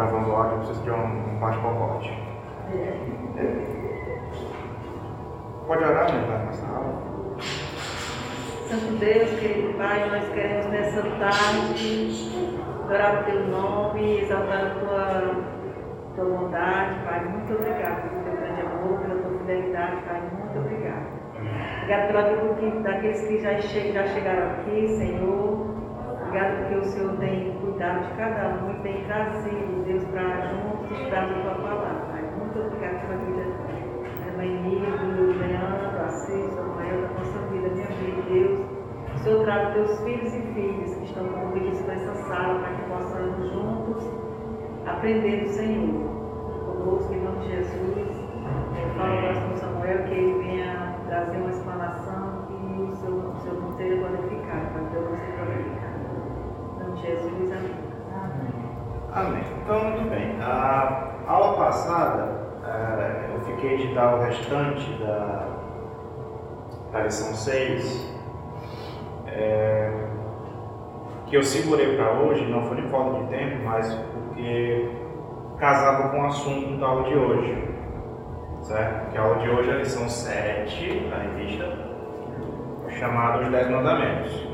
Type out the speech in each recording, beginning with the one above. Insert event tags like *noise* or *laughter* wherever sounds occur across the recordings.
gravando áudio, eu preciso de um, um bate-pacote. Pode orar, né? Vai passar aula. Santo Deus, querido Pai, nós queremos nessa tarde adorar o Teu nome, exaltar a Tua, tua bondade, Pai. Muito obrigado pelo Teu grande amor, pela Tua fidelidade, Pai. Muito obrigado. Obrigado pela vida que, daqueles que já, che já chegaram aqui, Senhor. Obrigado porque o Senhor tem cuidado de cada um e tem trazido, Deus, para juntos estudarmos a Tua palavra, Pai. Muito obrigado pela vida da mãe Nilo, Leandro, Assis, Samuel, da nossa vida, minha vida, Deus. O Senhor traga teus filhos e filhas que estão convidados nessa sala para que possamos juntos aprender do Senhor. Conosco, em nome de Jesus. Eu falo agora com Samuel que ele venha trazer uma explanação e o seu, seu nome seja glorificado, para Deus ser glorificado. Em nome de Jesus, amém. Amém. Então, muito bem. A aula passada, eh, eu fiquei de dar o restante da, da lição 6, eh, que eu segurei para hoje, não foi nem falta de tempo, mas porque casava com o assunto da aula de hoje. Certo? Porque a aula de hoje é a lição 7 da revista, chamada Os Dez Mandamentos.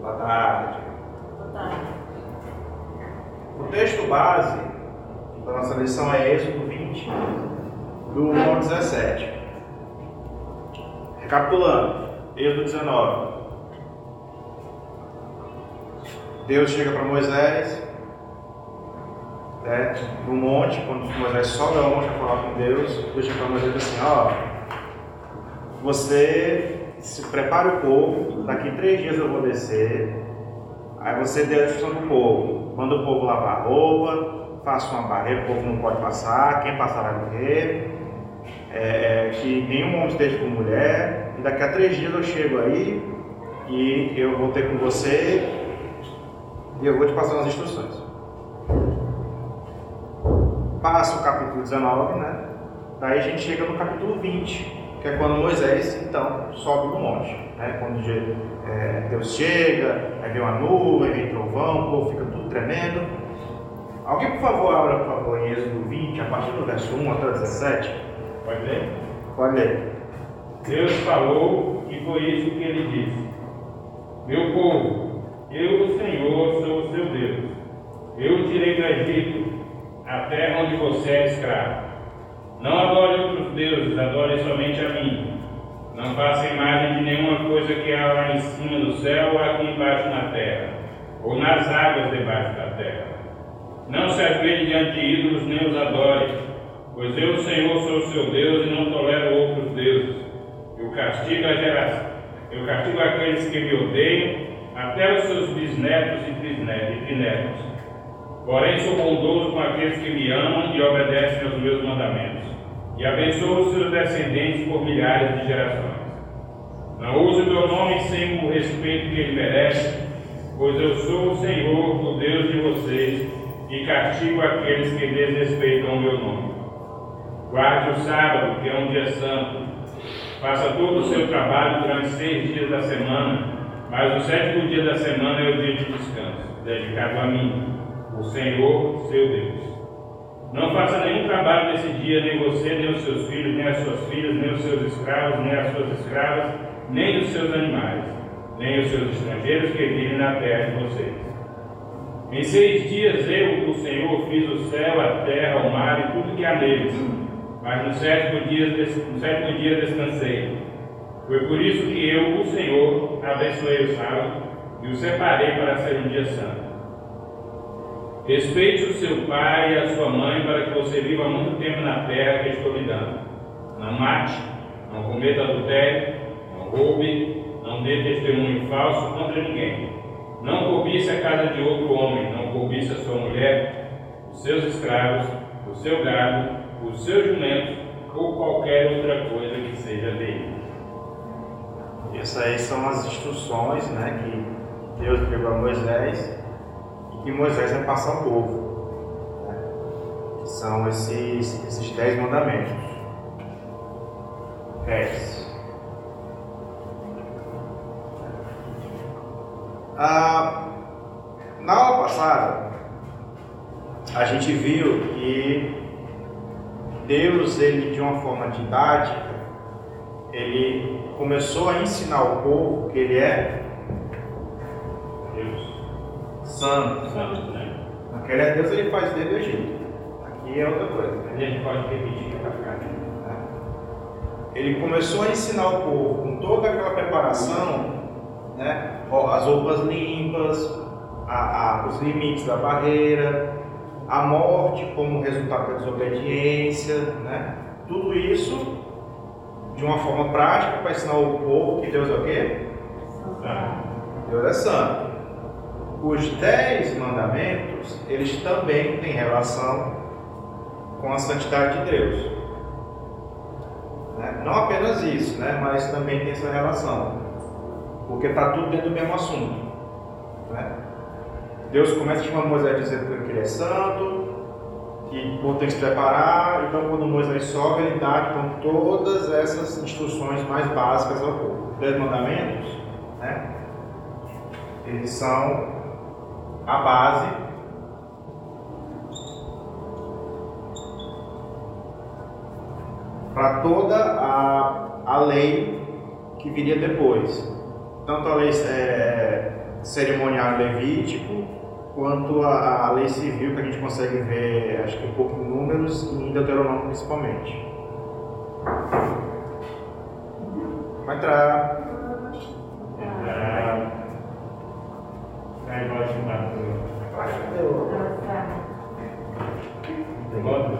Boa tarde. O texto base da nossa lição é Êxodo 20, do 1 ao 17. Recapitulando, Êxodo 19. Deus chega para Moisés né, no monte, quando Moisés sobe ao monte para falar com Deus, Deus chega para Moisés assim, ó, você se prepare o povo, daqui três dias eu vou descer, aí você dê a instrução para o povo, manda o povo lavar a roupa, faça uma barreira, o povo não pode passar, quem passar vai morrer, é, que nenhum homem esteja com mulher, e daqui a três dias eu chego aí e eu vou ter com você e eu vou te passar as instruções. Passa o capítulo 19, né? Daí a gente chega no capítulo 20, que é quando Moisés, então, sobe no monte. Né? Quando é, Deus chega, aí vem uma nuvem, vem trovão, o povo fica tudo tremendo. Alguém, por favor, abra, por favor, em Êxodo 20, a partir do verso 1 até o 17. Pode ler? Pode ler. Deus falou e foi isso que ele disse: Meu povo, eu, o Senhor, sou o seu Deus. Eu tirei do Egito, a terra onde você é escravo. Não adore outros deuses, adore somente a mim. Não faça imagem de nenhuma coisa que há lá em cima do céu ou aqui embaixo na terra, ou nas águas debaixo da terra. Não se ajoelhe diante de ídolos nem os adore, pois eu, o Senhor, sou o seu Deus e não tolero outros deuses. Eu castigo a geração, eu castigo aqueles que me odeiam, até os seus bisnetos e bisnetos. Porém, sou bondoso com aqueles que me amam e obedecem aos meus mandamentos, e abençoo os seus descendentes por milhares de gerações. Não use o meu nome sem o respeito que ele merece, pois eu sou o Senhor, o Deus de vocês, e castigo aqueles que desrespeitam o meu nome. Guarde o sábado, que é um dia santo. Faça todo o seu trabalho durante seis dias da semana, mas o sétimo dia da semana é o dia de descanso, dedicado a mim, o Senhor, seu Deus. Não faça nenhum trabalho nesse dia, nem você, nem os seus filhos, nem as suas filhas, nem os seus escravos, nem as suas escravas, nem os seus animais, nem os seus estrangeiros que vivem na terra de vocês. Em seis dias eu, o Senhor, fiz o céu, a terra, o mar e tudo que há neles, mas no sétimo dia, no sétimo dia descansei. Foi por isso que eu, o Senhor, abençoei o sábado e o separei para ser um dia santo. Respeite o seu pai e a sua mãe para que você viva muito tempo na terra que estou lhe dando. Não mate, não cometa adultério, não roube, não dê testemunho falso contra ninguém. Não cobice a casa de outro homem, não cobice a sua mulher, os seus escravos, o seu gado, os seus jumentos ou qualquer outra coisa que seja dele. Essas aí são as instruções né, que Deus deu a Moisés que Moisés vai passar ao povo. Né? Que são esses, esses dez mandamentos. Dez. Ah, na aula passada, a gente viu que Deus, ele de uma forma didática, ele começou a ensinar o povo que ele é Deus. Santo. Santo, né? Porque ele é Deus, ele faz dele do Egito. Aqui é outra coisa. A gente pode repetir essa frase. Ele começou a ensinar o povo com toda aquela preparação, né? As roupas limpas, a, a, os limites da barreira, a morte como resultado da desobediência, né? Tudo isso de uma forma prática para ensinar o povo que Deus é o quê? Deus é santo. Os dez mandamentos, eles também têm relação com a santidade de Deus. Né? Não apenas isso, né? mas também tem essa relação. Porque está tudo dentro do mesmo assunto. Né? Deus começa a chamar Moisés dizendo que ele é santo, que povo tem que se preparar. Então, quando Moisés sobe, ele dá então, todas essas instruções mais básicas ao povo. Dez mandamentos, né? eles são a base para toda a, a lei que viria depois. Tanto a lei é, cerimonial levítico, quanto a, a, lei civil, que a gente consegue ver, acho que um pouco em números, e em Deuteronômio principalmente. Vai entrar. Aí pode chamar. Pode?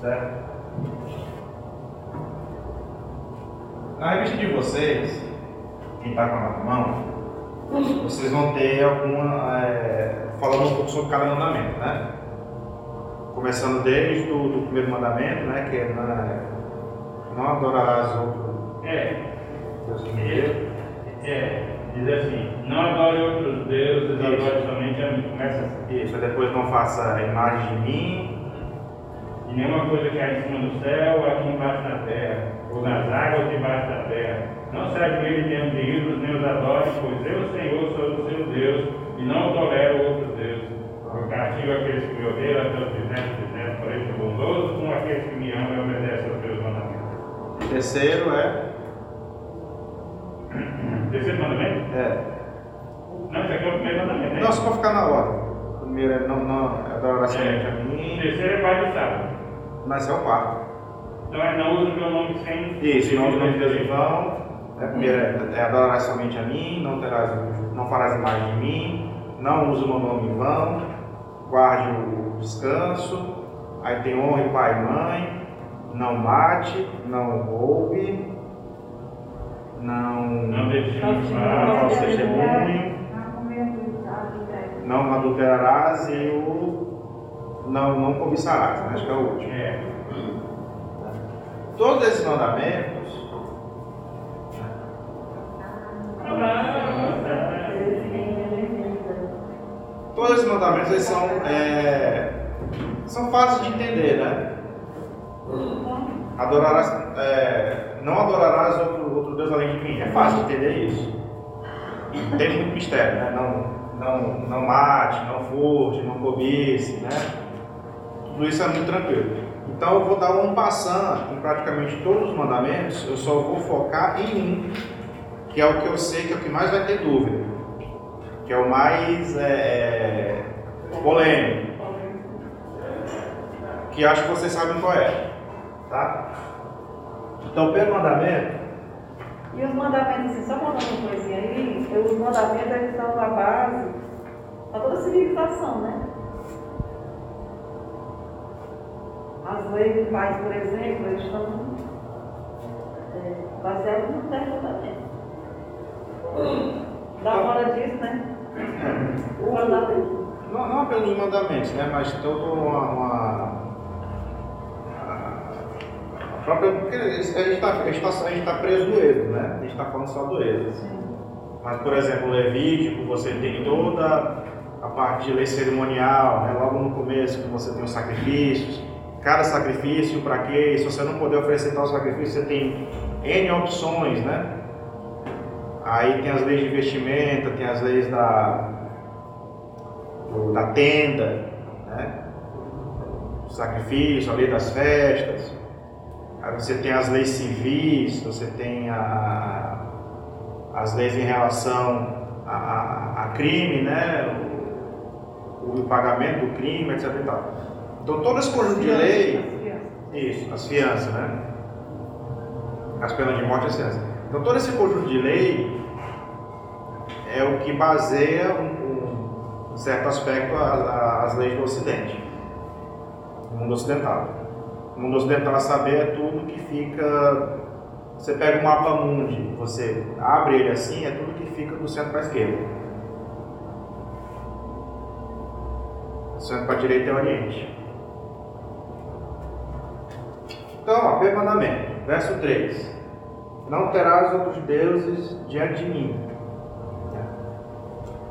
Certo? Na revista de vocês, quem está com a na mão, vocês vão ter alguma. É, falando um pouco sobre cada mandamento, né? Começando desde o do primeiro mandamento, né? Que é não, não adorarás outro É. Deus que me deu. É. Diz assim: Não adore outros deuses, Isso. adore somente a mim. Começa assim. Isso, depois não faça imagem de mim, E nenhuma coisa que há em cima do céu, aqui embaixo na terra, ou nas águas debaixo da terra. Não serve ele diante de ídolos, nem os adore, pois eu, Senhor, sou o seu Deus, e não tolero outros deuses. Eu castigo aqueles que me odeiam, até os bisnetos, bisnetos, porém sou bondoso com aqueles que me amam e obedecem aos meus mandamentos. terceiro é. Terceiro mandamento? é Não, isso aqui é o primeiro mandamento, né? não, só para ficar na. O primeiro é não, não adorarás somente a O mim, terceiro é pai do sábado. mas é o quarto. Então é não uso meu nome sem. Isso, não os nomes de Deus em vão. É, primeiro é, é adorarás somente a mim, não, terás, não farás imagem de mim, não usa o meu nome em vão, guarde o descanso. Aí tem honre pai e mãe, não mate, não roube, não, Não deixe Não de te falar. não falso testemunho, não adulterarás e o não, não cobiçarás, né? acho que é o último. É. Todos esses mandamentos Todos esses mandamentos eles são, é, são fáceis de entender, né? Adorarás, é, não adorarás outro, outro Deus além de mim. É fácil de entender isso. E tem muito mistério, né? Não, não, não mate, não furte, não cobice, né? Tudo isso é muito tranquilo. Então eu vou dar um passando em praticamente todos os mandamentos, eu só vou focar em um, que é o que eu sei que é o que mais vai ter dúvida, que é o mais é, polêmico, que acho que vocês sabem qual é. Tá? Então, pelo mandamento, E os mandamentos, assim, só contando uma coisinha aí, os mandamentos eles são a base para toda a civilização, né? As leis do país, por exemplo, eles estão é, baseadas no dez mandamentos. Dá fora disso, né? *coughs* O mandamento. não, não apenas os mandamentos, né? mas toda uma. uma própria, porque a gente está tá preso no êxodo, né? A gente está falando só do êxodo. Mas, por exemplo, o Levítico, você tem toda a parte de lei cerimonial, né? logo no começo que você tem os sacrifícios. Cada sacrifício, para quê? E se você não puder oferecer tal sacrifício, você tem N opções, né? Aí tem as leis de vestimenta, tem as leis da, do, da tenda, né? o sacrifício, a lei das festas. Aí você tem as leis civis, você tem a, as leis em relação a, a, a crime, né? O, o, pagamento do crime, etc. E tal. Então todo esse conjunto de lei. Isso, as fianças, né? As penas de morte e as fianças. Então todo esse conjunto de lei é o que baseia um, um certo aspecto as leis do Ocidente, do mundo ocidental. O mundo ocidental saber é tudo que fica. Você pega um mapa mundi, você abre ele assim, é tudo que fica do centro para a esquerda. Do centro para a direita é o Oriente. Então, ó, mandamento, verso 3. Não terás outros deuses diante de mim.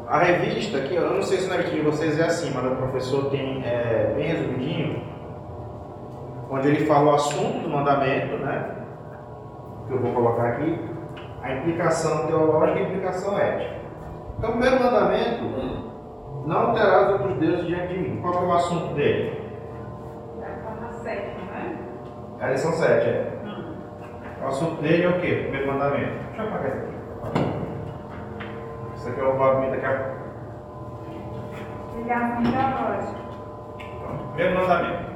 A revista, aqui, eu não sei se na de vocês é assim, mas o professor tem é, bem resumidinho, onde ele fala o assunto do mandamento, né? Que eu vou colocar aqui, a implicação teológica e a implicação ética. Então, o primeiro mandamento, não terás outros deuses diante de mim. Qual é o assunto dele? É a é? Lição 7, é. O assunto dele é o quê? O primeiro mandamento. Deixa eu apagar isso aqui. Isso aqui é o movimento daqui a pouco. Ligação teológica. Então, primeiro mandamento.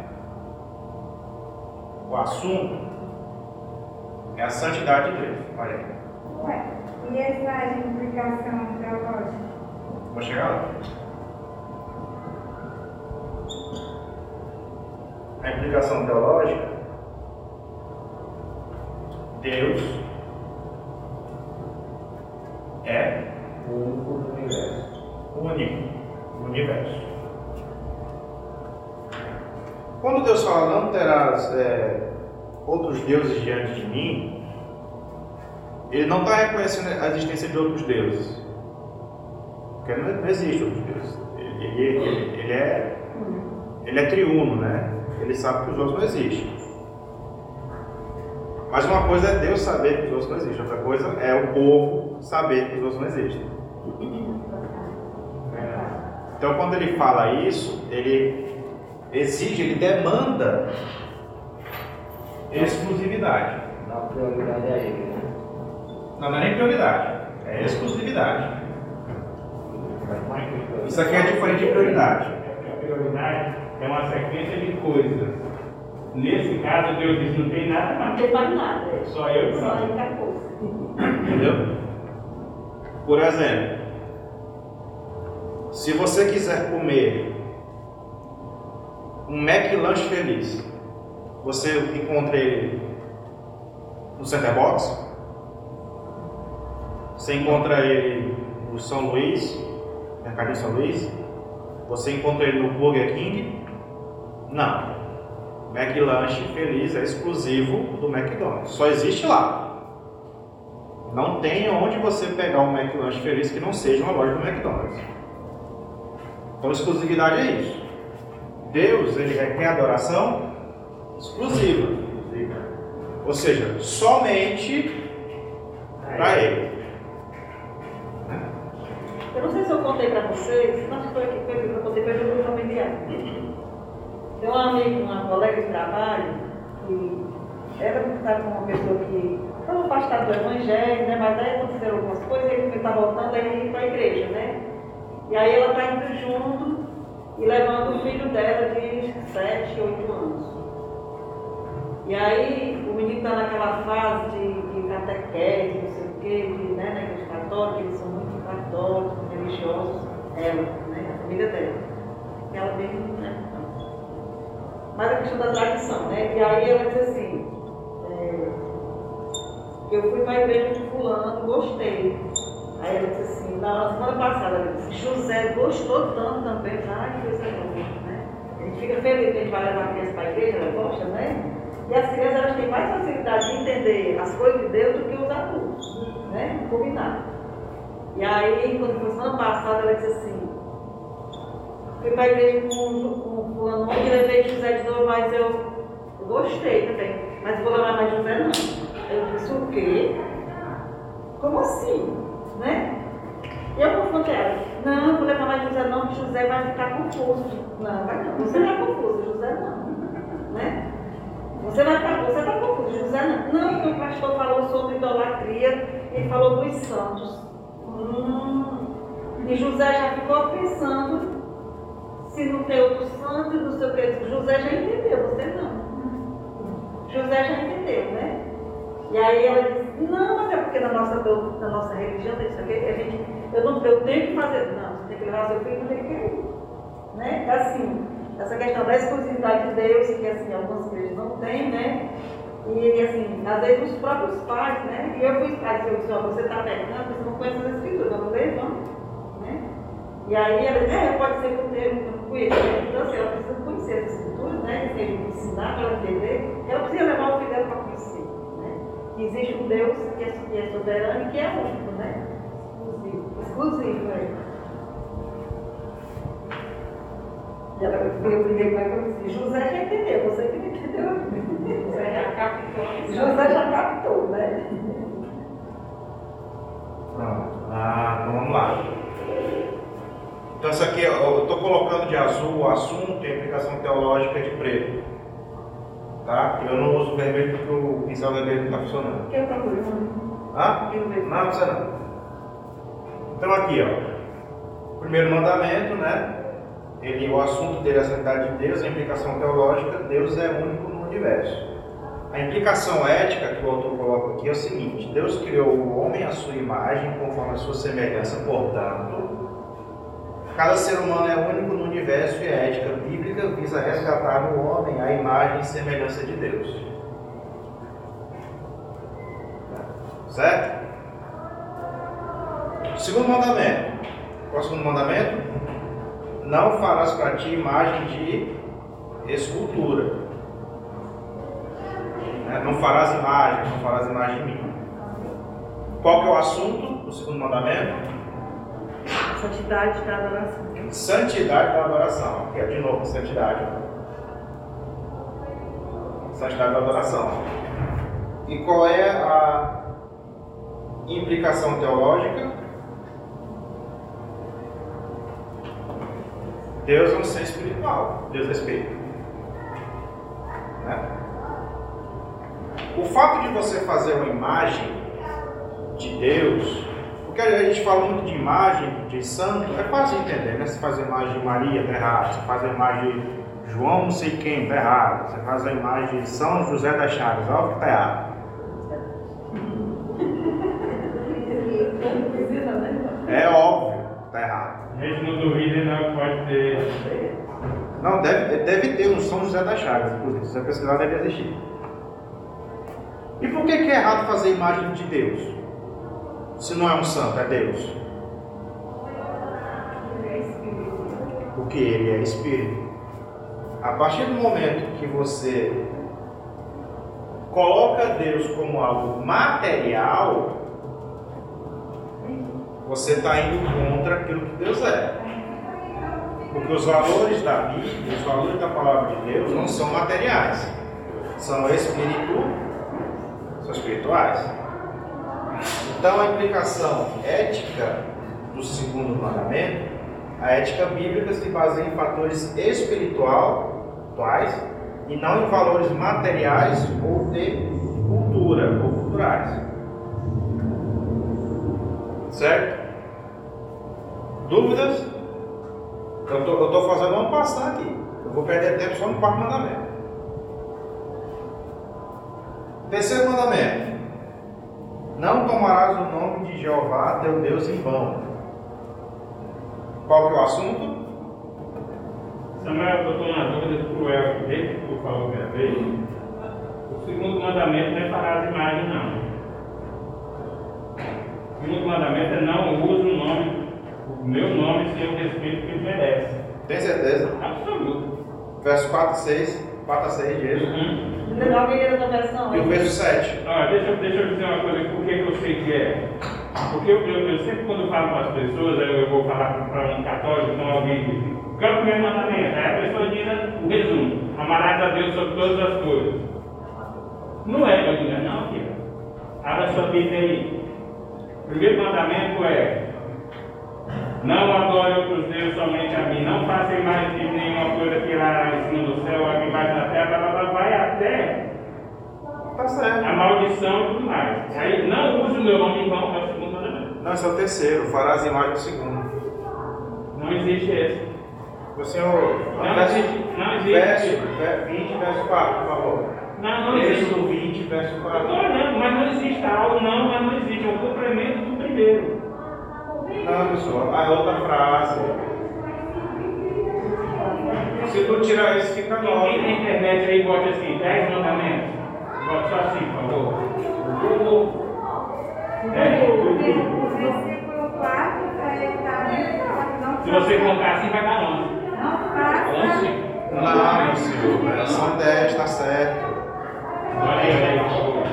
O assunto é a santidade de Deus. Olha aí. Ué, e essa implicação teológica? Vou chegar lá. A implicação teológica Deus é o único do universo. O único do universo. Quando Deus fala, não terás é, outros deuses diante de mim, ele não está reconhecendo a existência de outros deuses. Porque não, existe outros deuses. Ele, ele, ele, é, ele é triuno, né? Ele sabe que os outros não existem. Mas uma coisa é Deus saber que os outros não existem, outra coisa é o povo saber que os outros não existem. Então, quando ele fala isso, ele exige, ele demanda exclusividade. Dá prioridade a ele, né? Não, não é nem prioridade, é exclusividade. Isso aqui é diferente de prioridade. A prioridade é uma sequência de coisas Nesse caso, Deus diz: não tem nada mais. Não tem mais nada. Só eu Só ele acabou. Entendeu? Por exemplo, se você quiser comer um McLanche feliz, você encontra ele no Center Box, você encontra ele no São Luís, Mercadinho São Luís, você encontra ele no Burger King? Não. McLanche Feliz é exclusivo do McDonald's. Só existe lá. Não tem onde você pegar um McLanche Feliz que não seja uma loja do McDonald's. Então, exclusividade é isso. Deus, ele requer adoração exclusiva. Ou seja, somente para Ele. Eu não sei se eu contei para vocês, mas foi aqui, foi, eu contei para o grupo familiar. Tem um amigo, uma colega de trabalho, que era estava com uma pessoa que estava afastada do evangelho, né? mas aí aconteceram algumas coisas e ele está voltando aí para a igreja, né? E aí ela está indo junto e levando o filho dela de 7, 8 anos. E aí o menino está naquela fase de, de catequese, não sei o quê, de, né, na igreja católica, eles são muito católicos, religiosos, ela, né, a família dela. Ela bem, né, mas a questão da tradição, né? E aí ela diz assim, é, eu fui para a igreja de fulano, gostei. Aí ela disse assim, na semana passada, ela disse, José gostou tanto também, ai, que coisa boa, né? A gente fica feliz que a gente vai levar a criança para a igreja, ela gosta, né? E as crianças elas têm mais facilidade de entender as coisas de Deus do que os adultos, né? Combinado. E aí, quando foi semana passada, ela disse assim, fui para a igreja com, com fulano e levei José de novo, mas eu gostei também. Mas vou levar mais José não. Eu disse, o quê? Como assim? Né? E eu confrontei ela. não, vou levar mais José não, José vai ficar confuso. Não, vai não. Você está confuso, José não. Né? Você vai ficar, você está confuso, José não. Não, porque o pastor falou sobre idolatria, ele falou dos santos. Hum. E José já ficou pensando se não tem outro santo e não sei o. José já entendeu, você não. José já entendeu, né? E aí ela disse, não, mas é porque na nossa, na nossa religião tem isso aqui, a gente, eu, não, eu tenho que fazer. Não, você tem que levar seu filho, não tem que ir. Né? Assim, essa questão da exclusividade de Deus, que assim, algumas igrejas não têm, né? E assim, às vezes os próprios pais, né? E eu fui pai, eu disse, você está perto, não, você não conhece as escrituras, vamos ler, vamos. Né? E aí ela disse, é, pode ser que eu tenha, não conheço. Então assim, ela precisa conhecer as escrituras, né? Ensinar para ela entender, ela precisa levar o filho dela para. Né? Que existe um Deus que é, que é soberano e que é único, né? Exclusivo. Exclusivo, né? E ela veio primeiro para eu disse, José já entendeu, você que não entendeu. José já captou. José já captou, né? Pronto. Ah, então vamos lá. Então, isso aqui, eu estou colocando de azul o assunto e a implicação teológica de preto. Tá? Eu não uso vermelho porque o pincel vermelho não está funcionando. Quer procurar um? Hã? Eu mesmo. Não, você não. Então, aqui, ó. Primeiro mandamento, né? Ele, o assunto dele é a santidade de Deus, a implicação teológica, Deus é único no universo. A implicação ética que o autor coloca aqui é o seguinte: Deus criou o homem à sua imagem, conforme a sua semelhança, portanto, cada ser humano é único no universo e a ética bíblica visa resgatar no homem a imagem e semelhança de Deus. Certo? Segundo mandamento. Qual é o segundo mandamento? Não farás para ti imagem de escultura. Né? Não farás imagem, não farás imagem minha. Qual que é o assunto do segundo mandamento? Santidade da adoração. Santidade da adoração. Aqui, ó, de novo, santidade. Santidade da adoração. E qual é a implicação teológica? Deus é um ser espiritual. Deus é espírito. Né? O fato de você fazer uma imagem de Deus, porque a gente fala muito de imagem de santo, é fácil de entender, né? Você faz a imagem de Maria, tá errado. Você faz a imagem de João não sei quem, tá errado. Você faz a imagem de São José das Chagas, óbvio que tá errado. É óbvio que tá errado. A gente não duvida não pode ter. Não, deve, deve ter um São José das Chagas, inclusive. Se você pesquisar, deve existir. E por que, que é errado fazer imagem de Deus? Se não é um santo, é Deus. Porque ele é espírito. A partir do momento que você coloca Deus como algo material, você está indo contra aquilo que Deus é. Porque os valores da Bíblia, os valores da palavra de Deus não são materiais, são espírito, são espirituais. Então a implicação ética do segundo mandamento, a ética bíblica se baseia em fatores espirituais e não em valores materiais ou de cultura ou culturais. Certo? Dúvidas? Eu tô, tô fazendo uma passar aqui. Eu vou perder tempo só no quarto mandamento. Terceiro mandamento. Não tomarás o nome de Jeová teu Deus em vão. Qual que é o assunto? Samuel, eu estou na dúvida cruel, desde que tu falou que vez. O segundo mandamento não é parar as imagens, não. O segundo mandamento é não use o nome, o meu nome sem o respeito que ele merece. Tem certeza? Absoluto. Verso 4 e 6. 4 a 6 de Êxodo. Uhum. Legal que ele da versão. E o verso 7. Ah, deixa, eu- deixa eu dizer uma coisa, por que eu sei que é? Porque eu, eu, eu sempre quando falo para as pessoas, eu, eu vou falar para um católico, então alguém diz, qual é o primeiro mandamento? Aí a pessoa diz o resumo, amarás a Deus sobre todas as coisas. Não é, eu digo, não, filho. Abra sua Bíblia aí. O primeiro mandamento é Não adore outros deuses somente a mim. Não faça imagem de nenhuma coisa que lá em cima do céu, aqui embaixo da terra, blá, blá, blá, vai até Tá certo. a maldição e tudo mais. Aí não use o meu nome em vão, é o segundo mandamento. Não, esse é o terceiro. Farás imagem do segundo. Não existe esse. O senhor. Não verso, existe. Não verso, existe. ver- 20, verso 4, por favor. Não, não existe. Êxodo 20, verso Eu tô 4. olhando, mas não existe algo, não, mas não existe. É o complemento do primeiro. Não, pessoal, a outra frase. Se tu tirar isso, fica Quem tem na 9. internet aí bota assim, 10 mandamentos. Bota só assim, por favor. Google. É, Google. versículo 4 está Se você contar assim, vai dar 11. Não faça. 11? Não, meu senhor, são 10, tá certo. Olha aí, olha aí,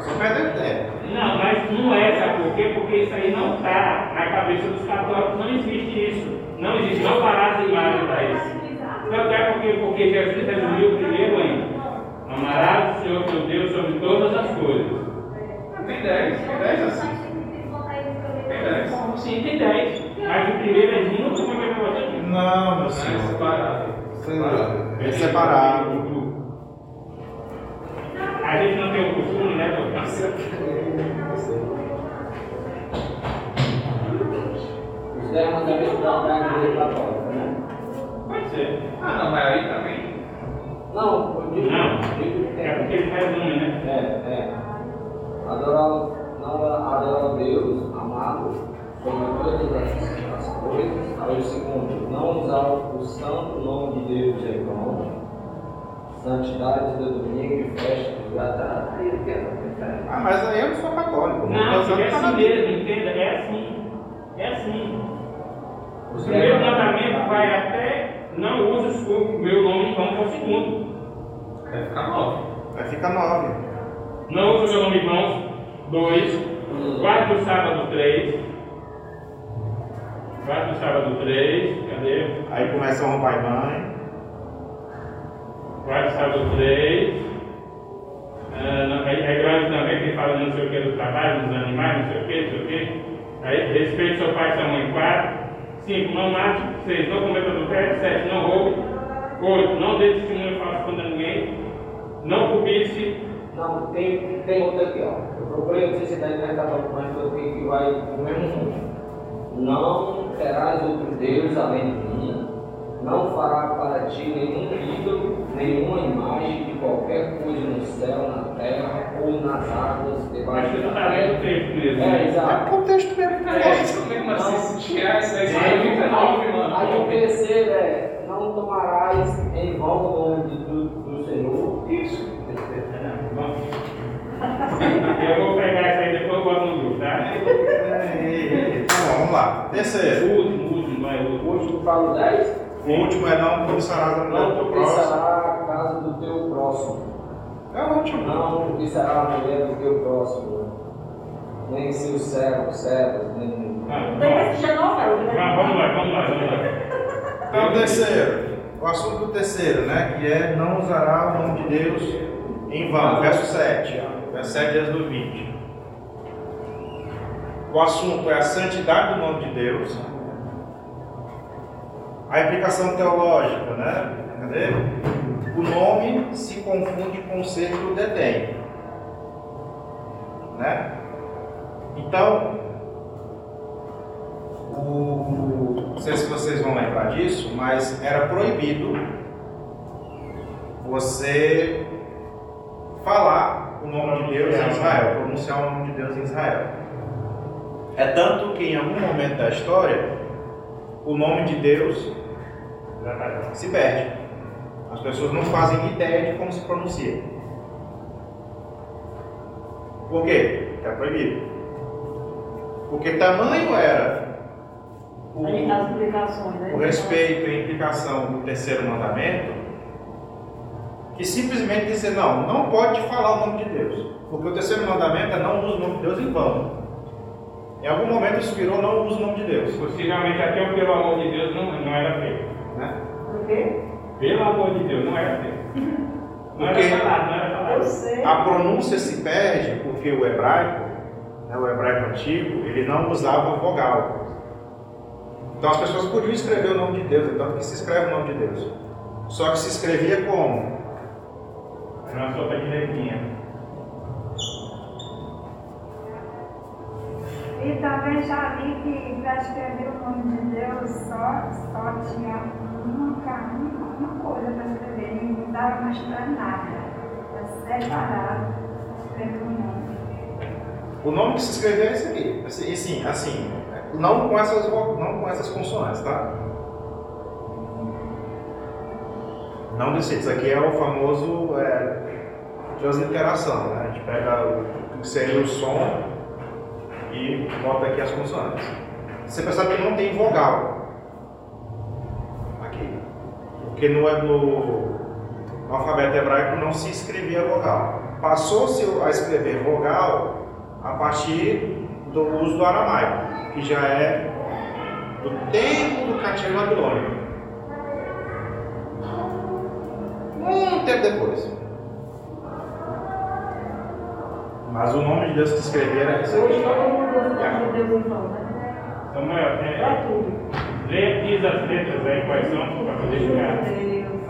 só perdendo tempo. Não, mas não é, sabe por quê? Porque isso aí não está na cabeça dos católicos, não existe isso. Não existe, não farás imagem para isso. Tanto é porque, porque Jesus resumiu primeiro em amarás o Senhor teu Deus sobre todas as coisas. Tem 10, tem 10 assim. Tem 10. Sim, tem 10. Mas o primeiro é o que você disse. Não, meu Não é senhor. separado. Sim, É separado. A gente não tem o costume, né, doutor? Os dez mandamentos da da igreja católica, né? Pode ser. Ah, não, mas aí também. Não, eu digo. Não. É porque ele resume, né? É, é. Adorar, não adorar a Deus, amado, sobre todas as, as coisas. Aí o segundo, não usar o santo nome de Deus em vão. Santidade do domingo e festa Ah, mas aí eu não sou católico. Não, usando é assim mesmo, entenda? É assim. É assim. O primeiro mandamento vai até não use o meu nome em vão, é o segundo. Vai ficar 9. Vai ficar 9. Não use o meu nome em vão, dois. Guarde o sábado, três. Guarde o sábado, três. Cadê? Aí começa a pai e mãe. Guarde o sábado, três. Ah, aí, aí grande também que fala não sei o que do trabalho, dos animais, não sei o que, não sei o que. Aí respeite seu pai e sua mãe, quatro. Cinco, não mate. Seis, não cometa adultério. Sete, não roube. Oito, não dê testemunho falso contra ninguém. Não cobice. Não, tem, tem outra aqui, ó. Eu procurei, não sei se é da igreja católica, mas eu tenho que vai no mesmo mundo. Não terás outro Deus além de mim. Não fará para ti nenhum ídolo, nenhuma imagem de qualquer coisa no céu, na terra ou nas águas debaixo da tu terra. texto mesmo. É, né? É exato. o contexto mesmo. É, mesmo assim, se tirar isso daí, sai Aí, 39, mano. aí o terceiro é, não tomarás em vão o nome do, do Senhor. Isso. *laughs* Eu vou pegar isso aí depois eu boto no grupo, tá? Então, vamos lá. Terceiro. O último, o último, vai, último. fala 10. O último é não cobiçarás a mulher do Não teu próximo. cobiçará a casa do teu próximo. É o último. Não cobiçará a mulher do teu próximo. Nem seu servo, servo, nem. Ah, Tem esse já não. Ah, vamos lá, vamos lá, vamos lá. Então, o terceiro. O assunto do terceiro, né? Que é não usará o nome de Deus em vão. Verso 7. Verso 7 de Êxodo 20. O assunto é a santidade do nome de Deus. A implicação teológica, né? O nome se confunde com o ser que o detém. Né? Então, o, não sei se vocês vão lembrar disso, mas era proibido você falar o nome de Deus em Israel, pronunciar o nome de Deus em Israel. É tanto que em algum momento da história, o nome de Deus se perde. As pessoas não fazem ideia de como se pronuncia. Por quê? Porque é proibido. Porque tamanho era o, né? o respeito e a implicação do terceiro mandamento, que simplesmente dizer, não, não pode falar o nome de Deus. Porque o terceiro mandamento é não use o nome de Deus em vão. Em algum momento isso virou não use o nome de Deus. Possivelmente até o pelo amor de Deus não, não era feito. Né? Por quê? Pelo amor de Deus, não era feito. *laughs* Não era Porque- falado, não era Eu falado. sei. A pronúncia se perde porque o hebraico, né, o hebraico antigo, ele não usava vogal. Então as pessoas podiam escrever o nome de Deus, então que se escreve o nome de Deus. Só que se escrevia como? Na sopa de letrinha. E também já vi que para escrever o nome de Deus só, só tinha uma, uma, coisa para escrever, não dava mais para nada. Era separado escrever o nome. O nome que se escrevia é esse aqui. Assim, assim, assim, não com essas, não com essas consoantes, tá? Não desse jeito. Isso aqui é o famoso é, transliteração, né? A gente pega o que seria o som e bota aqui as consoantes. Você percebe que não tem vogal aqui. Porque no, no, no alfabeto hebraico não se escrevia vogal. Passou-se a escrever vogal a partir do uso do aramaico, que já é do tempo do cativeiro babilônico. Muito tempo depois. Mas o nome de Deus que escrevia era esse Hoje aqui. todo mundo usa o Deus irmão, né? Samuel, Para é, tudo. lê, diz as letras aí quais são para poder ficar.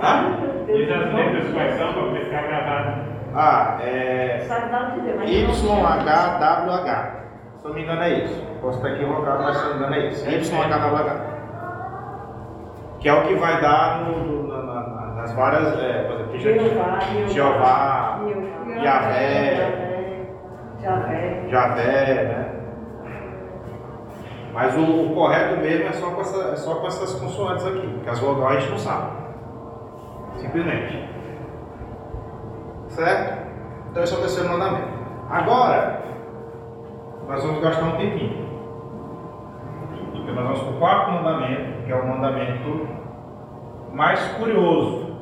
Hã? Diz as letras quais são para poder ficar gravado. Ah, é. De YHWH. Se não me engano é isso. Posso estar equivocado, mas se não me engano é isso. YHWH. Que é o que vai dar no- no- na- na- nas várias. É, por exemplo, Jeová, Jeová, Jeová, Yahvé, Javé. Javé, né? Mas o, o correto mesmo é só, com essa, é só com essas consoantes aqui, que as vogais a gente não sabe. Simplesmente. Certo? Então esse é o terceiro mandamento. Agora, nós vamos gastar um tempinho. Porque nós vamos para o quarto mandamento, que é o mandamento mais curioso.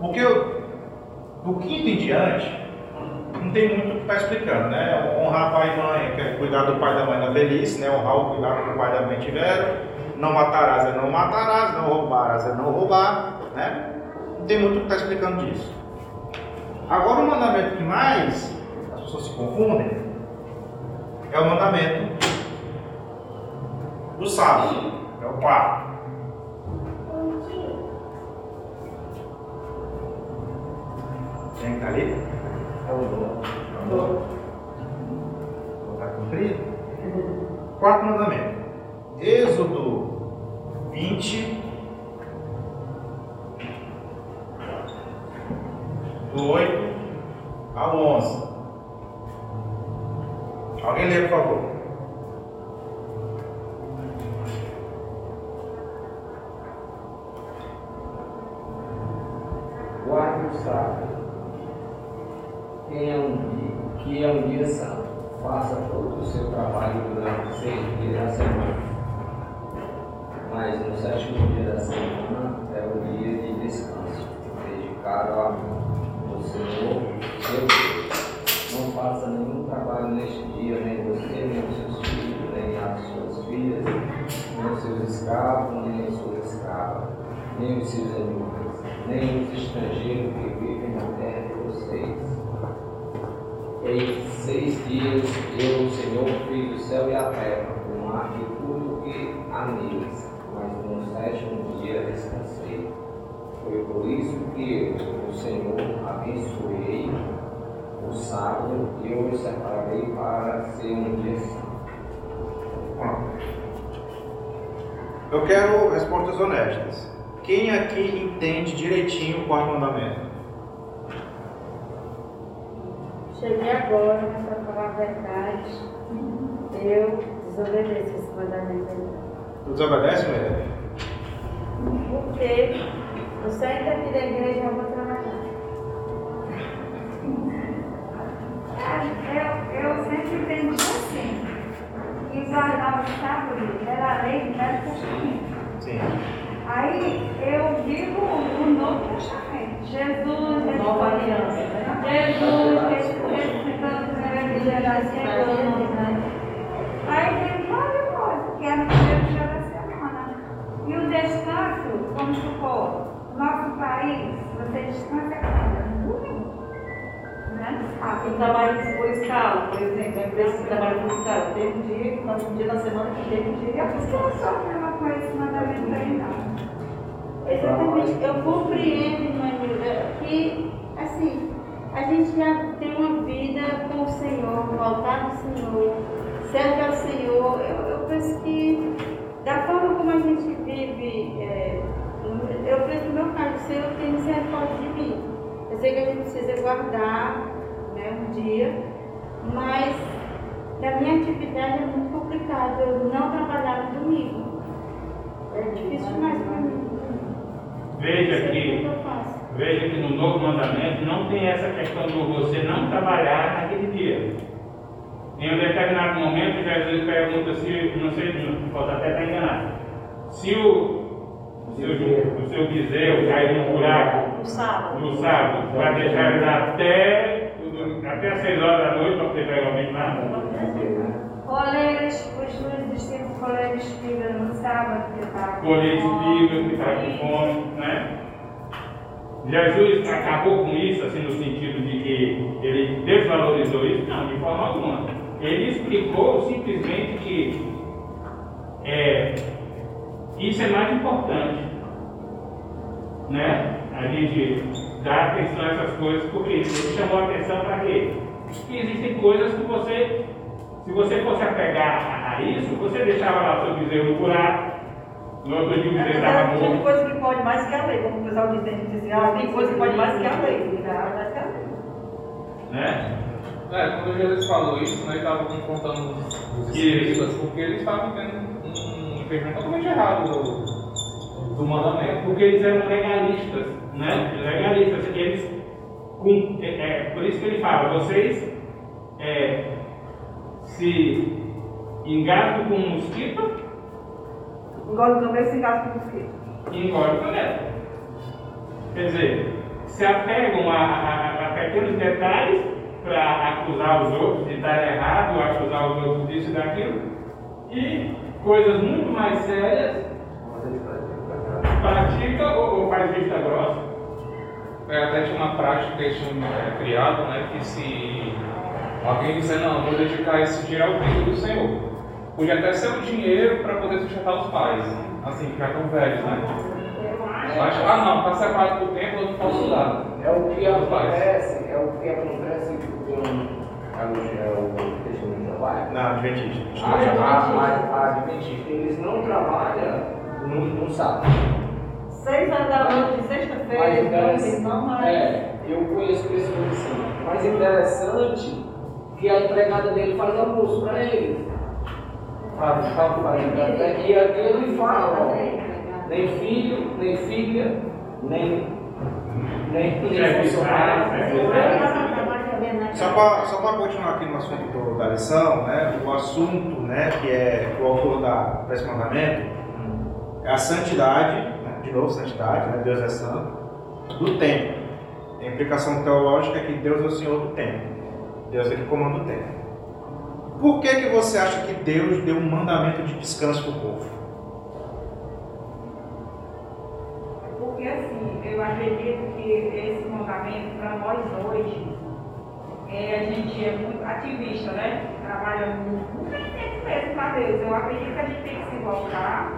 Porque do quinto em diante, não tem muito o que estar explicando, né? Honrar pai e mãe, que é cuidar do pai e da mãe na velhice, né? Honrar o cuidado do pai e da mãe tiveram. Não matarás é não matarás, não roubarás é não roubar, né? Não tem muito o que estar explicando disso. Agora o mandamento que mais as pessoas se confundem é o mandamento do sábado, é o quarto. Quem está ali? Vou botar comprido. Quarto mandamento. Êxodo 20. Do 8 ao 11. Alguém lê, por favor. Guarde o sábado, que é um dia, que é um dia santo. Faça todo o seu trabalho durante seis dias da semana. Mas no sétimo dia da semana é o dia de descanso, dedicado a o Senhor, seu Deus. Não faça nenhum trabalho neste dia, nem você, nem os seus filhos, nem as suas filhas, nem os seus escravos, nem as suas escravas, nem os seus animais, nem os estrangeiros que vivem na terra de vocês. Em seis dias eu, o Senhor, fiz o céu e a terra, o mar e tudo que há neles, mas no sétimo dia descansei. Foi por isso que eu, o Senhor, abençoei o sábado e o separei para ser um dia santo. Eu quero respostas honestas. Quem aqui entende direitinho o quarto mandamento? Cheguei agora, mas para falar a verdade, eu desobedeço esse mandamento aí. Tu desobedece, mulher? Porque eu saio daqui da igreja e eu vou trabalhar. É, Eu, eu sempre entendi assim, que guardar o sábado era a lei do Velho Testamento. Sim. Aí eu digo o Novo Testamento. Jesus, Nova aliança, né? Eu compreendo, Manila, que assim, a gente já tem uma vida com o Senhor, voltar ao Senhor, serve ao Senhor. Eu, eu penso que da forma como a gente vive, é, eu penso no meu caso, o Senhor tem misericórdia de mim. Eu sei que a gente precisa guardar né, um dia, mas na minha atividade é muito complicado eu não trabalhar no domingo. É difícil demais para mim. Veja Não veja que no novo mandamento não tem essa questão de você não trabalhar naquele dia. Em um determinado momento, Jesus pergunta se, não sei, pode até estar enganado, se o, o seu, o seu bezerro caiu no buraco no sábado. sábado, vai deixar ele até, até as 6 horas da noite para poder pegar o bicho lá? Colher os dois discípulos colher espiga no sábado que estava colher espigas, que está com fome, né? Jesus acabou com isso, assim, no sentido de que ele desvalorizou isso? Não, de forma alguma. Ele explicou simplesmente que é, isso é mais importante, né? A gente dar atenção a essas coisas, porque ele chamou a atenção para quê? Que existem coisas que você, se você fosse apegar a, isso, você deixava lá o seu bezerro no buraco, no outro dia o bezerro estava Tem coisa que pode mais que a lei, como o pessoal diz, tem que dizer, ah, tem coisa que pode mais que a lei, tem mais que a lei. Né? É, quando Jesus falou isso, né, ele estava confrontando os, escribas, porque eles estavam tendo um entendimento totalmente errado do, do mandamento. Porque eles eram legalistas, né? Legalistas, eles, com- é, é, por isso que ele fala, vocês é, se engasgam com um mosquito Engole o camelo sem gato com mosquito. e engolem o canela. Quer dizer, se apegam a, a- a pequenos detalhes para acusar os outros de estar errado, acusar os outros disso e daquilo, e coisas muito mais sérias pratica ou, ou faz vista grossa. É, até tinha uma prática que eles tinham é, criado, né, que se alguém disser, não, vou dedicar esse dinheiro ao templo do Senhor. Podia até ser o dinheiro para poder sustentar os pais, assim, que já estão velhos, né? Mas, ah não, está separado do templo, eu não posso dar. É o que acontece, é o que acontece com a, é o testemunho de Jeová. Não, Adventista. A, a, a, a Adventista, eles não trabalham no, no sábado. Seis horas da noite, sexta-feira, Mas então, não mais. É, eu conheço pessoas assim. Mas interessante que a empregada dele faz almoço para ele. Faz, faz, faz café. E aqui ele fala, ó, nem filho, nem filha, nem, nem, nem Chefe funcionário. faz, chefe Só para só pra continuar aqui no assunto do- da lição, né, o assunto né, que é o autor da, desse mandamento é a santidade, né, de novo, santidade, né, Deus é santo, do tempo. A implicação teológica é que Deus é o Senhor do tempo. Deus é que comanda o tempo. Por que, que você acha que Deus deu um mandamento de descanso para o povo? Porque assim, eu acredito que esse mandamento para nós hoje, é, a gente é muito ativista, né? Trabalha muito, tem tempo mesmo para Deus. Eu acredito que a gente tem que se voltar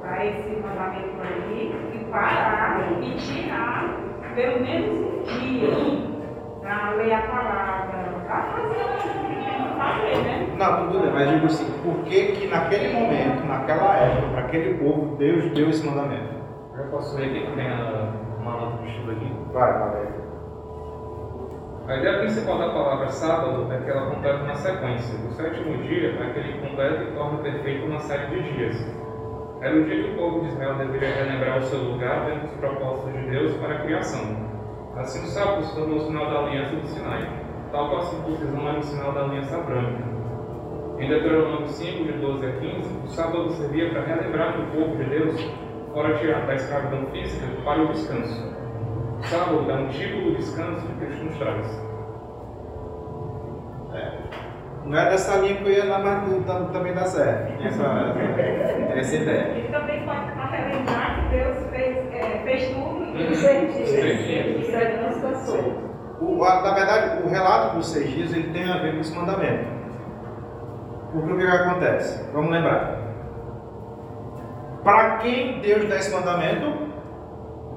para esse mandamento aí e parar e tirar pelo menos um dia para ler a palavra, para fazer Não, tudo bem, mas digo assim, por que que naquele momento, naquela época, para aquele povo, Deus deu esse mandamento? Eu posso ver aqui que tem a- uma nota de estudo aqui. Vai, vai. A ideia principal da palavra sábado é que ela completa uma sequência. O sétimo dia é que completa e torna perfeito uma série de dias. Era o dia que o povo de Israel deveria relembrar o seu lugar dentro dos propósitos de Deus para a criação. Assim, o sábado se tornou o sinal da aliança do Sinai, tal qual a circuncisão era o sinal da aliança abrâmica. Em Deuteronômio 5, de 12 a 15, o sábado servia para relembrar que o povo de Deus fora tirado da escravidão física para o descanso. O sábado é um tipo do descanso que Cristo nos traz. Não é dessa linha que eu ia lá, mas também dá certo. Essa, essa, ideia. E também pode para relembrar que Deus fez, é, fez tudo e Uhum. seis dias. Isso aí não descansou. O, a- na verdade, o relato dos seis dias ele tem a ver com esse mandamento. Porque o que, que acontece? Vamos lembrar. Para quem Deus dá esse mandamento?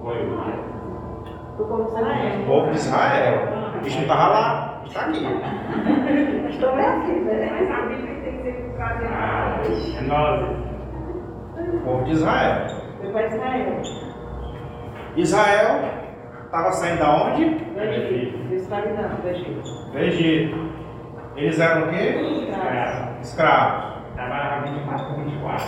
Foi. Do povo de Israel. O povo de Israel. Gente não estava lá, está aqui. Estou bem aqui, né? Mas a Bíblia tem que ser trazida Ah, hoje. é nós. O povo de Israel. Foi para Israel. Israel estava saindo da onde? Do Egito. Do escravidão, do Egito. Do Egito. Eles eram o quê? Escravo. Escravos. Trabalhava 24 por 24.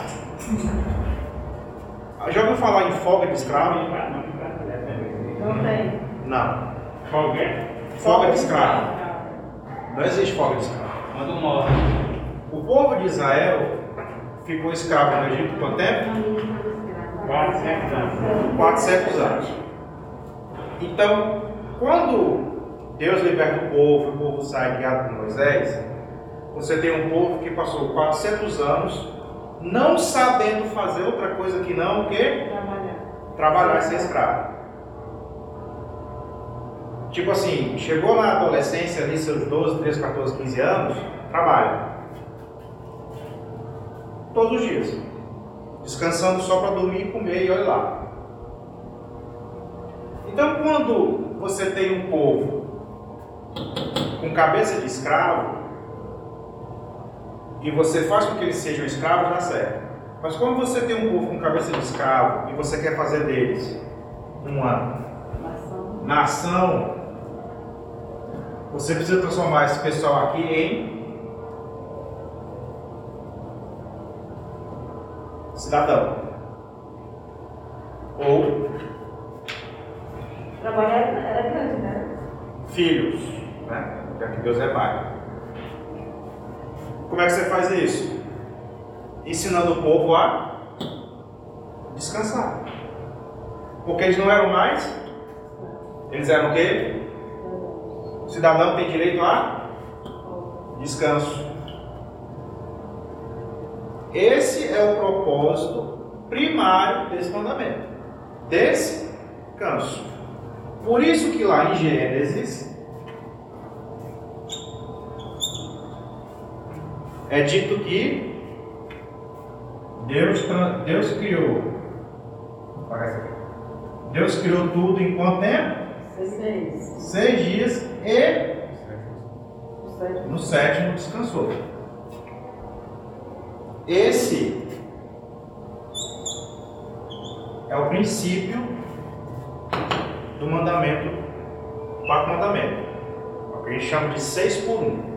Já ouviu falar em folga de escravo? 24, não, 24, é. Não tem. Não. Folga. Folga de escravo. Não existe folga de escravo. Quando morre. O povo de Israel ficou escravo no Egito por quanto tempo? 400 anos. 400 anos. Então, quando Deus liberta o povo, o povo sai guiado por Moisés, você tem um povo que passou 400 anos não sabendo fazer outra coisa que não o quê? Trabalhar. Trabalhar e ser escravo. Tipo assim, chegou na adolescência ali, seus 12, 13, 14, 15 anos, trabalha. Todos os dias. Descansando só para dormir e comer e olha lá. Então quando você tem um povo com cabeça de escravo, e você faz com que eles sejam escravos, dá certo. Mas quando você tem um povo com cabeça de escravo e você quer fazer deles uma Nação. nação, você precisa transformar esse pessoal aqui em cidadão. Ou Trabalhar era grande, né? filhos, né? Já que Deus é pai. Como é que você faz isso? Ensinando o povo a descansar. Porque eles não eram mais, eles eram o quê? O cidadão tem direito a descanso. Esse é o propósito primário desse mandamento. Descanso. Por isso que lá em Gênesis é dito que Deus, Deus criou. Deus criou tudo em quanto tempo? Seis. Seis dias e no sétimo descansou. Esse é o princípio do mandamento, quarto mandamento. O que a gente chama de seis por um.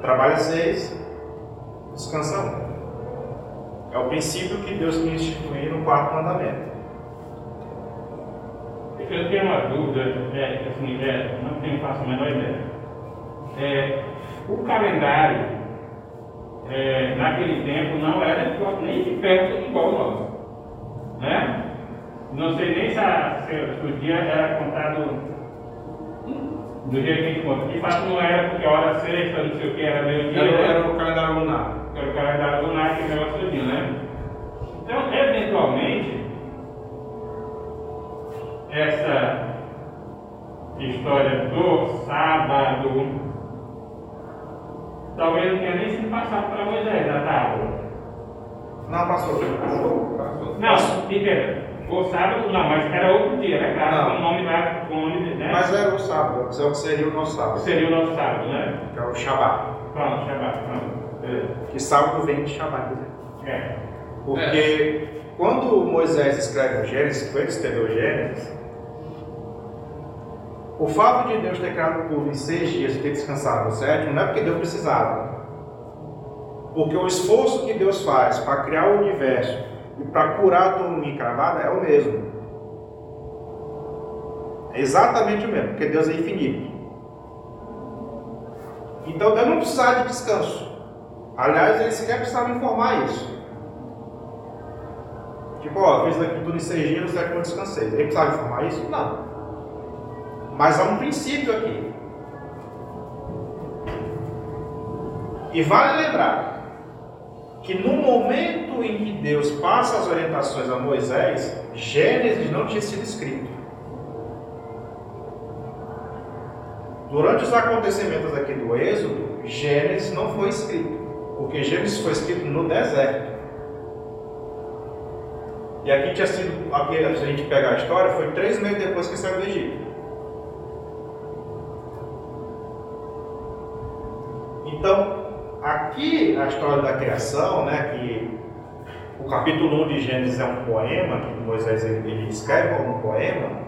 Trabalha seis, descansa um. É o princípio que Deus quis instituir no quarto mandamento. Eu tenho uma dúvida, é, assim, é, não tenho faço a menor ideia. É, o calendário, é, naquele tempo, não era nem de perto igual ao nosso. Né? Não sei nem se, a- se- se o dia era contado do jeito que a gente conta. De fato, não era porque a hora sexta, não sei o que, era meio-dia. Era, né? era o calendário lunar. Era o calendário lunar, aquele negócio todinho, né? Então, eventualmente, essa história do sábado talvez não tenha nem sido passado para Moisés a tábua. Não, passou. Passou. Passou. Não, entenda. O sábado não, mas era outro dia, né? Claro, Não. com o nome lá, com o nome, né? Mas era o sábado, é o que seria o nosso sábado. Seria o nosso sábado, né? Que é o Shabat. Pronto, Shabbat, pronto. Beleza. Que sábado vem de Shabat. quer dizer. É. Porque quando Moisés escreve o Gênesis, quando ele escreveu o Gênesis, o fato de Deus ter criado tudo em seis dias e ter descansado no sétimo não é porque Deus precisava. Porque o esforço que Deus faz para criar o universo e para curar a tua encravada é o mesmo. É exatamente o mesmo, porque Deus é infinito. Então Deus não precisava de descanso. Aliás, ele sequer precisava informar isso. Tipo, ó, fiz daqui tudo em seis dias, no sétimo eu descansei. Ele precisava informar isso? Não. Mas há um princípio aqui. E vale lembrar que no momento em que Deus passa as orientações a Moisés, Gênesis não tinha sido escrito. durante os acontecimentos aqui do Êxodo, Gênesis não foi escrito, porque Gênesis foi escrito no deserto. E aqui tinha sido, aqui, se a gente pegar a história, foi três meses depois que saiu do Egito. Então, aqui a história da criação, né, que o capítulo 1 de Gênesis é um poema, que Moisés ele, escreve como um poema,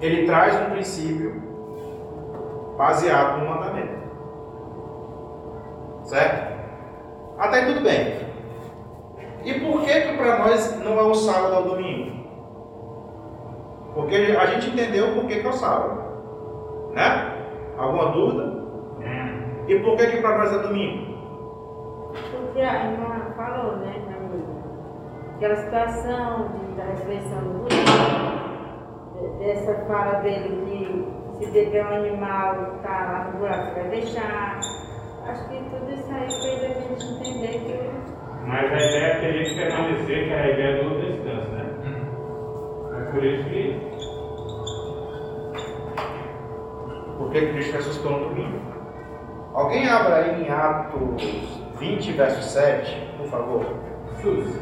ele traz um princípio baseado no mandamento. Certo? Até tudo bem. E por que que para nós não é o sábado ou o domingo? Porque a gente entendeu por que, que é o sábado. Né? Alguma dúvida? E por que que para nós é domingo? Porque a irmã falou, né, amiga? Aquela situação de, da ressurreição do de- dessa fala dele que se beber um animal está lá no buraco, você vai deixar. Acho que tudo isso aí fez a gente entender que Mas a ideia teria que permanecer, que é a ideia do descanso, né? É por isso que Por que Cristo ressuscitou no domingo? Alguém abra aí em Atos 20, verso 7, por favor. SUS.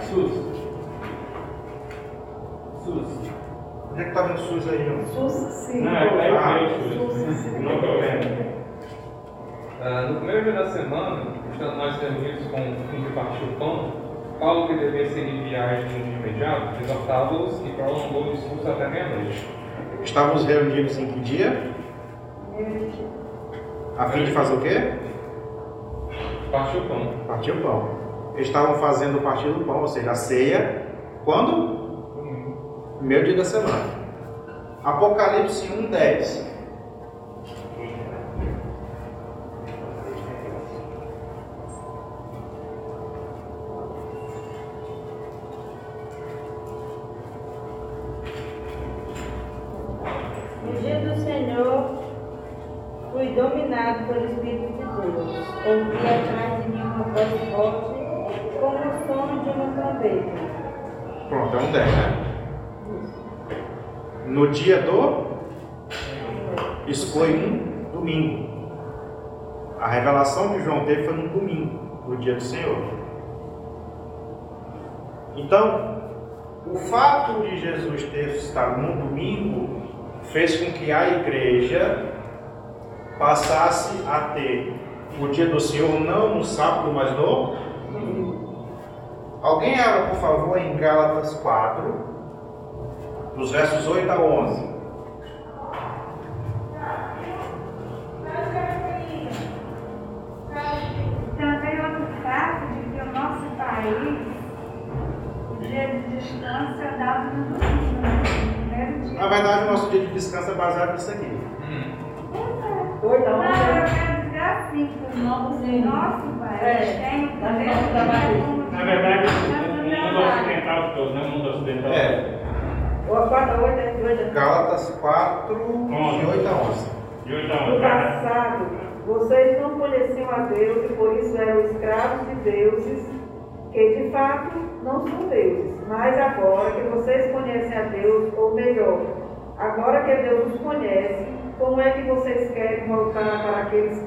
SUS. SUS. Onde é que está vendo SUS aí, irmão? SUS, sim. Não, é Ah, o SUS. Não estou vendo. Ah, no primeiro dia da semana, estando nós reunidos com o fim de partir o pão, Paulo, que devia ser em viagem de imediato, exortava-os e prolongou o discurso até meia-noite. Estávamos reunidos em que dia? A fim de fazer o quê? Partiu o pão. Partir o pão. Eles estavam fazendo o partir do pão, ou seja, a ceia. Quando? Primeiro dia da semana. Apocalipse 1, 10. No dia do Senhor, fui dominado pelo Espírito de Deus. Ouvi atrás de mim uma voz forte, como o som de uma trombeta. 10, né? No dia do. Isso foi um domingo. A revelação que João teve foi no domingo, no dia do Senhor. Então, o fato de Jesus ter ressuscitado no domingo fez com que a igreja passasse a ter o dia do Senhor não no sábado, mas no. Alguém abra, por favor, em Gálatas 4, dos versos 8 a 11. Também outro fato de que o nosso país, o dia de descanso é dado no domingo, né? Primeiro dia. Na verdade, o nosso dia de descanso é baseado nisso aqui. Oi, tá Não, eu onde? quero dizer assim, que o nosso, país É, tem o nós Na verdade, o do mundo ocidental todo, né? O mundo ocidental. É, O 4 8 é 8 Gálatas 4, de 8 a 11. De hoje a No ontem. passado, vocês não conheciam a Deus e por isso eram escravos de deuses, que de fato não são deuses. Mas agora que vocês conhecem a Deus, ou melhor, agora que Deus os conhece, como é que vocês querem voltar para aqueles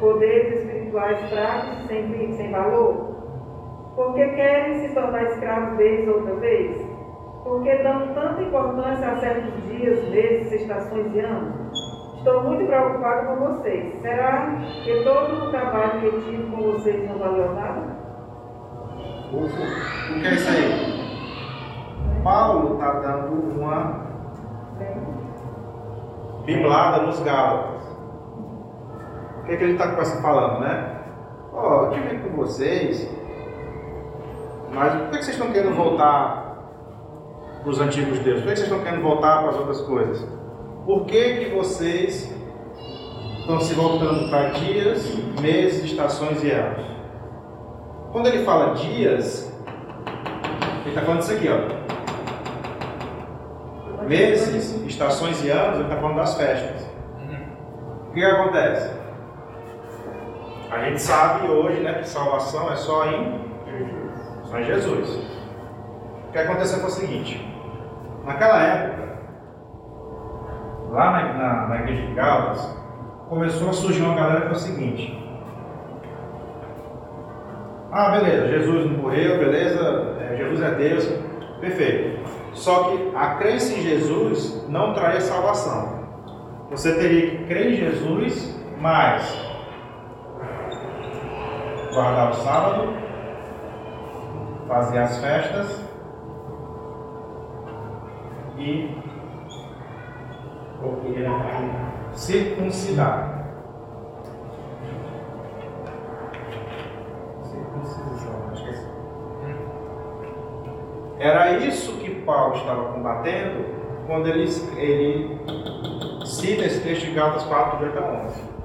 poderes espirituais fracos, sem, sem valor? Porque querem se tornar escravos deles outra vez? Porque dão tanta importância a certos dias, meses, estações e anos? Estou muito preocupado com vocês. Será que todo o trabalho que tive com vocês não valeu nada? O, que é isso aí? Paulo está dando uma biblada nos Gálatas. O que, é que ele está falando, né? Ó, eu tive com vocês, mas por que, vocês estão querendo voltar para os antigos deuses? Por que, vocês estão querendo voltar para as outras coisas? Por que, que vocês estão se voltando para dias, meses, estações e anos? Quando ele fala dias, ele está falando isso aqui, ó. Meses, estações e anos, ele está falando das festas. O que, que acontece? A gente sabe hoje né, que salvação é só em, em Jesus. O que aconteceu foi o seguinte: Naquela época, lá na, na, na igreja de Gálatas, começou a surgir uma galera que é o seguinte. Ah, beleza, Jesus não morreu, beleza, é, Jesus é Deus, perfeito. Só que a crença em Jesus não traz salvação. Você teria que crer em Jesus, mas guardar o sábado, fazer as festas e circuncidar. Circuncisão, que é. Era isso que Paulo estava combatendo quando ele, ele cita esse texto de Gálatas 4, 8 a 11.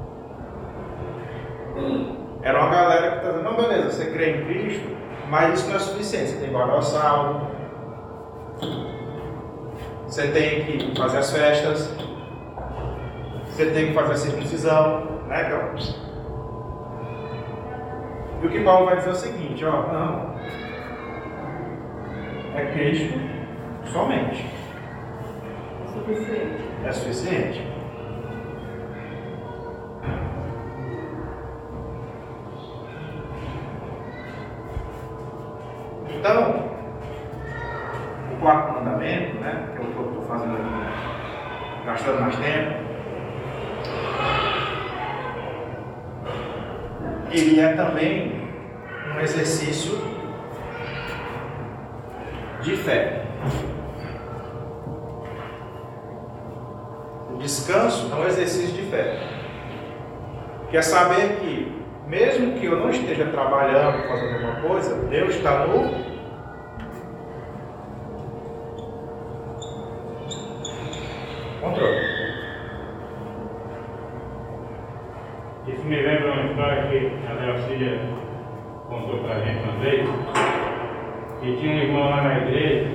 Era uma galera que está dizendo, não, beleza, você crê em Cristo, mas isso não é suficiente. Você tem que guardar o sábado, você tem que fazer as festas, você tem que fazer a circuncisão, né, Cal? E o que Paulo vai dizer é o seguinte, ó, não. É Cristo somente. É suficiente. É suficiente. Então, o quarto mandamento, né, que é eu estou fazendo aqui, gastando mais tempo, ele é também um exercício de fé. O descanso é um exercício de fé. Quer saber que, mesmo que eu não esteja trabalhando, fazendo alguma coisa, Deus está no controle. Isso me lembra uma história que a Delcília contou pra gente uma vez, que tinha um irmão lá na igreja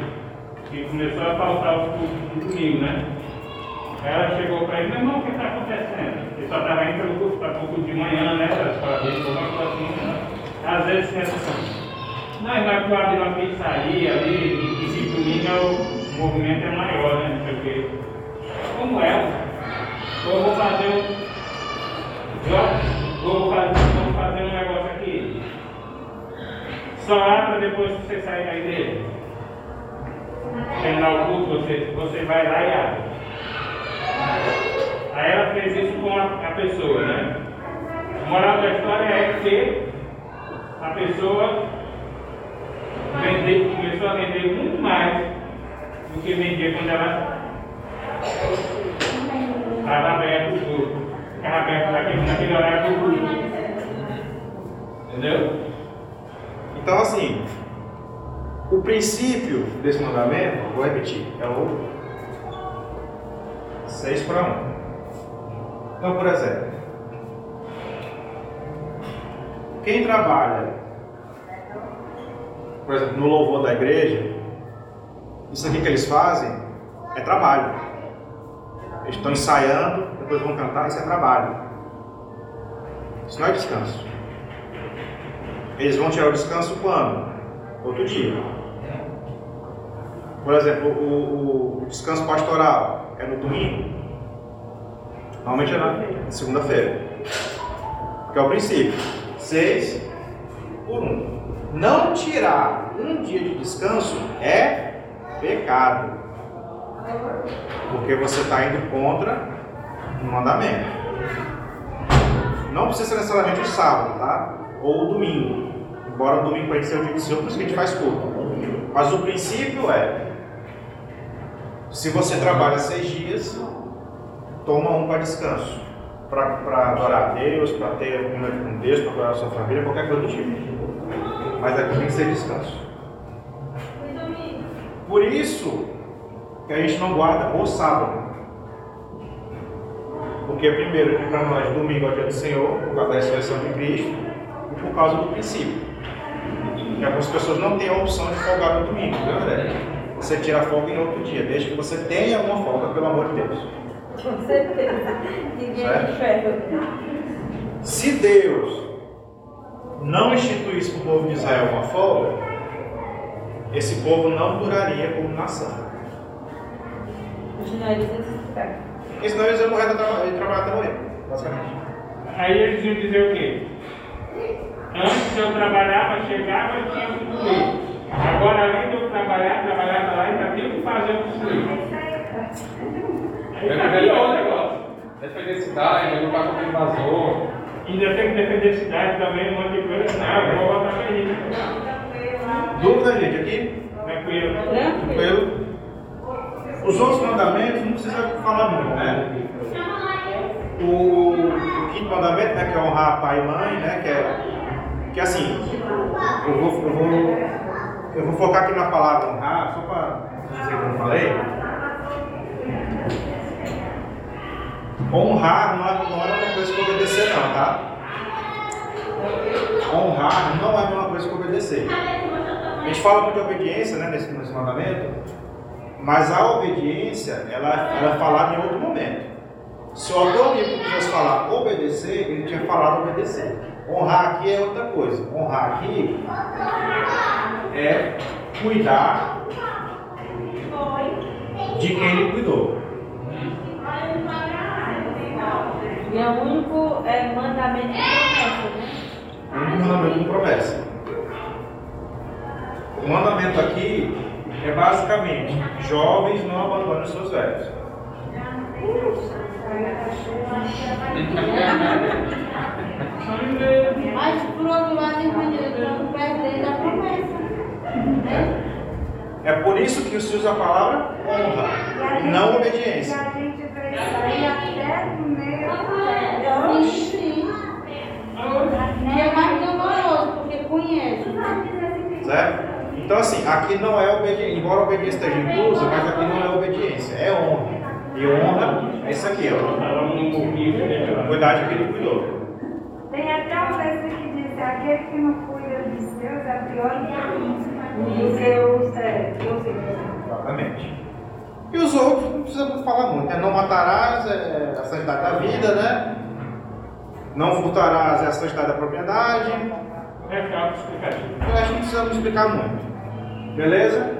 que começou a faltar os cultos de domingo, né? Aí ela chegou para ele, meu irmão, o que está acontecendo? Só estava indo para culto de manhã, né? Da escola dele, alguma coisa assim, né? Às vezes assim, não, mas porque eu abri uma pizzaria ali, e, e de domingo é o movimento é maior, né? Quê. Como é? Eu vou fazer um. Vou fazer, vou fazer um negócio aqui. Só abra depois que você sair da igreja. Terminar o culto, você, você vai lá e abre. Aí ela fez isso com a, pessoa, né? A moral da história é que a pessoa vende, começou a vender muito mais do que vendia quando ela estava aberto o culto. Ficava aberto naquele, naquele horário do culto. Entendeu? Então, assim, o princípio desse mandamento, vou repetir, é o 6 para 1. Então, por exemplo, quem trabalha, por exemplo, no louvor da igreja, isso aqui que eles fazem é trabalho. Eles estão ensaiando, depois vão cantar, isso é trabalho. Isso não é descanso. Eles vão tirar o descanso quando? Outro dia. Por exemplo, o, o descanso pastoral é no domingo? Normalmente é na segunda-feira. Que é o princípio. Seis por um. Não tirar um dia de descanso é pecado. Porque você está indo contra um mandamento. Não precisa ser necessariamente o sábado, tá? Ou o domingo. Embora o domingo pode ser o dia de Senhor, por isso que a gente faz culto. Mas o princípio é: se você trabalha seis dias, toma um para descanso. Para adorar a Deus, para ter um momento com Deus, para adorar a sua família, qualquer coisa do tipo. Mas aqui tem que ser descanso. Por isso que a gente não guarda o sábado. Porque primeiro que para nós domingo é o dia do Senhor, por causa da ressurreição de Cristo, e por causa do princípio. Que algumas pessoas não têm a opção de folgar no domingo, viu André? Você tira a folga em outro dia, desde que você tenha uma folga, pelo amor de Deus. Com certeza. Ninguém enxerga. Se Deus não instituísse para o povo de Israel uma folga, esse povo não duraria como nação. Senão eles se Porque senão eles iam morrer de trabalhar até morrer, basicamente. Aí eles iam dizer o quê? Antes eu trabalhava, chegava e tinha que comer. Agora, além de eu trabalhar, trabalhava lá e ainda tenho que fazer o que pior o negócio. Defender cidade, lutar contra o invasor. Ainda tem que defender a cidade também, um monte de coisa. Não, eu vou botar pra gente. Dúvida, gente, aqui? Tranquilo. Tranquilo. Os outros mandamentos não precisa falar muito, né? O, o quinto mandamento, né, que é honrar pai e mãe, né, que é, que é assim, eu vou, eu, vou, eu vou focar aqui na palavra honrar, só para dizer como eu falei. Honrar não é, não é uma coisa que obedecer não, tá? Honrar não é a mesma coisa que obedecer. A gente fala muito de obediência né, nesse, nesse mandamento, mas a obediência ela, ela é falada em outro momento. Se o autor bíblico quisesse falar obedecer, ele tinha falado obedecer. Honrar aqui é outra coisa. Honrar aqui é cuidar de quem ele cuidou. E é o único é, mandamento de promessa, né? O único mandamento com promessa. O mandamento aqui é basicamente: jovens não abandonem os seus velhos. Mas por outro lado, eles estão perdendo a promessa. Né? É por isso que se usa a palavra honra, não obediência. Aí até no meio. É mais doloroso, porque conhece. Certo? Então, assim, aqui não é obediência, embora a obediência esteja inclusa, mas aqui não é obediência, é honra. E honra é isso aqui, ó. Cuidar de quem ele cuidou. Tem até um texto que diz: aquele que não cuida dos seus é pior do que é, os Exatamente. E os outros não precisa muito falar muito, né? Não matarás é a santidade da vida, né? Não furtarás é a santidade da propriedade. É auto-explicativo. Eu acho que não precisamos explicar muito. Beleza?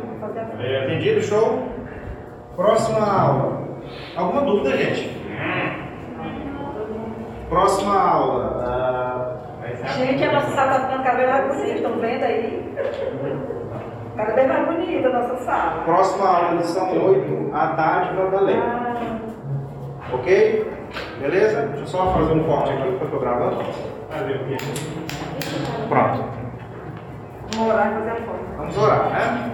É, Entendido? Show? Próxima aula. Alguma dúvida, gente? Próxima aula. ah, Gente, a nossa sala está ficando mais bonita, estão vendo aí? Cada vez mais bonita a nossa sala. próxima aula, lição 8, a dádiva da lei. Ok? Beleza? Deixa eu só fazer um corte aqui porque eu estou gravando. Pronto. Vamos orar e fazer a foto. Vamos orar, né?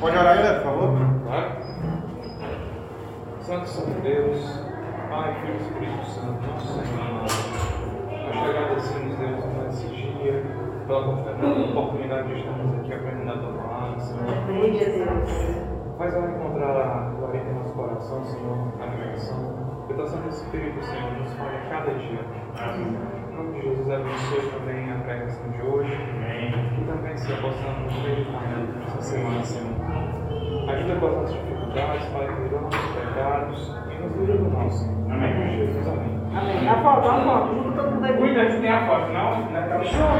Pode orar aí, por favor? Claro. Santo Santo Deus, Pai, Filho e Espírito Santo, nosso Senhor. Nós te agradecemos, Deus, por esse dia, pela oportunidade de estarmos aqui aprendendo a tua palavra, Senhor. Amém, Jesus. Faz ela encontrar a glória em nosso coração, Senhor, a negação. Que o teu Santo Espírito, Senhor, nos fale a cada dia. Em nome de Jesus, abençoe também a pregação de hoje. Que também, Senhor, possamos meditar nessa semana, Senhor. Ajuda com as nossas dificuldades, Pai, perdoa nossos pecados e nos livra do mal, Senhor. Em nome de Jesus, amém. Amém. A foto, a foto. Todo mundo. Cuida se tem a foto, não? Junto.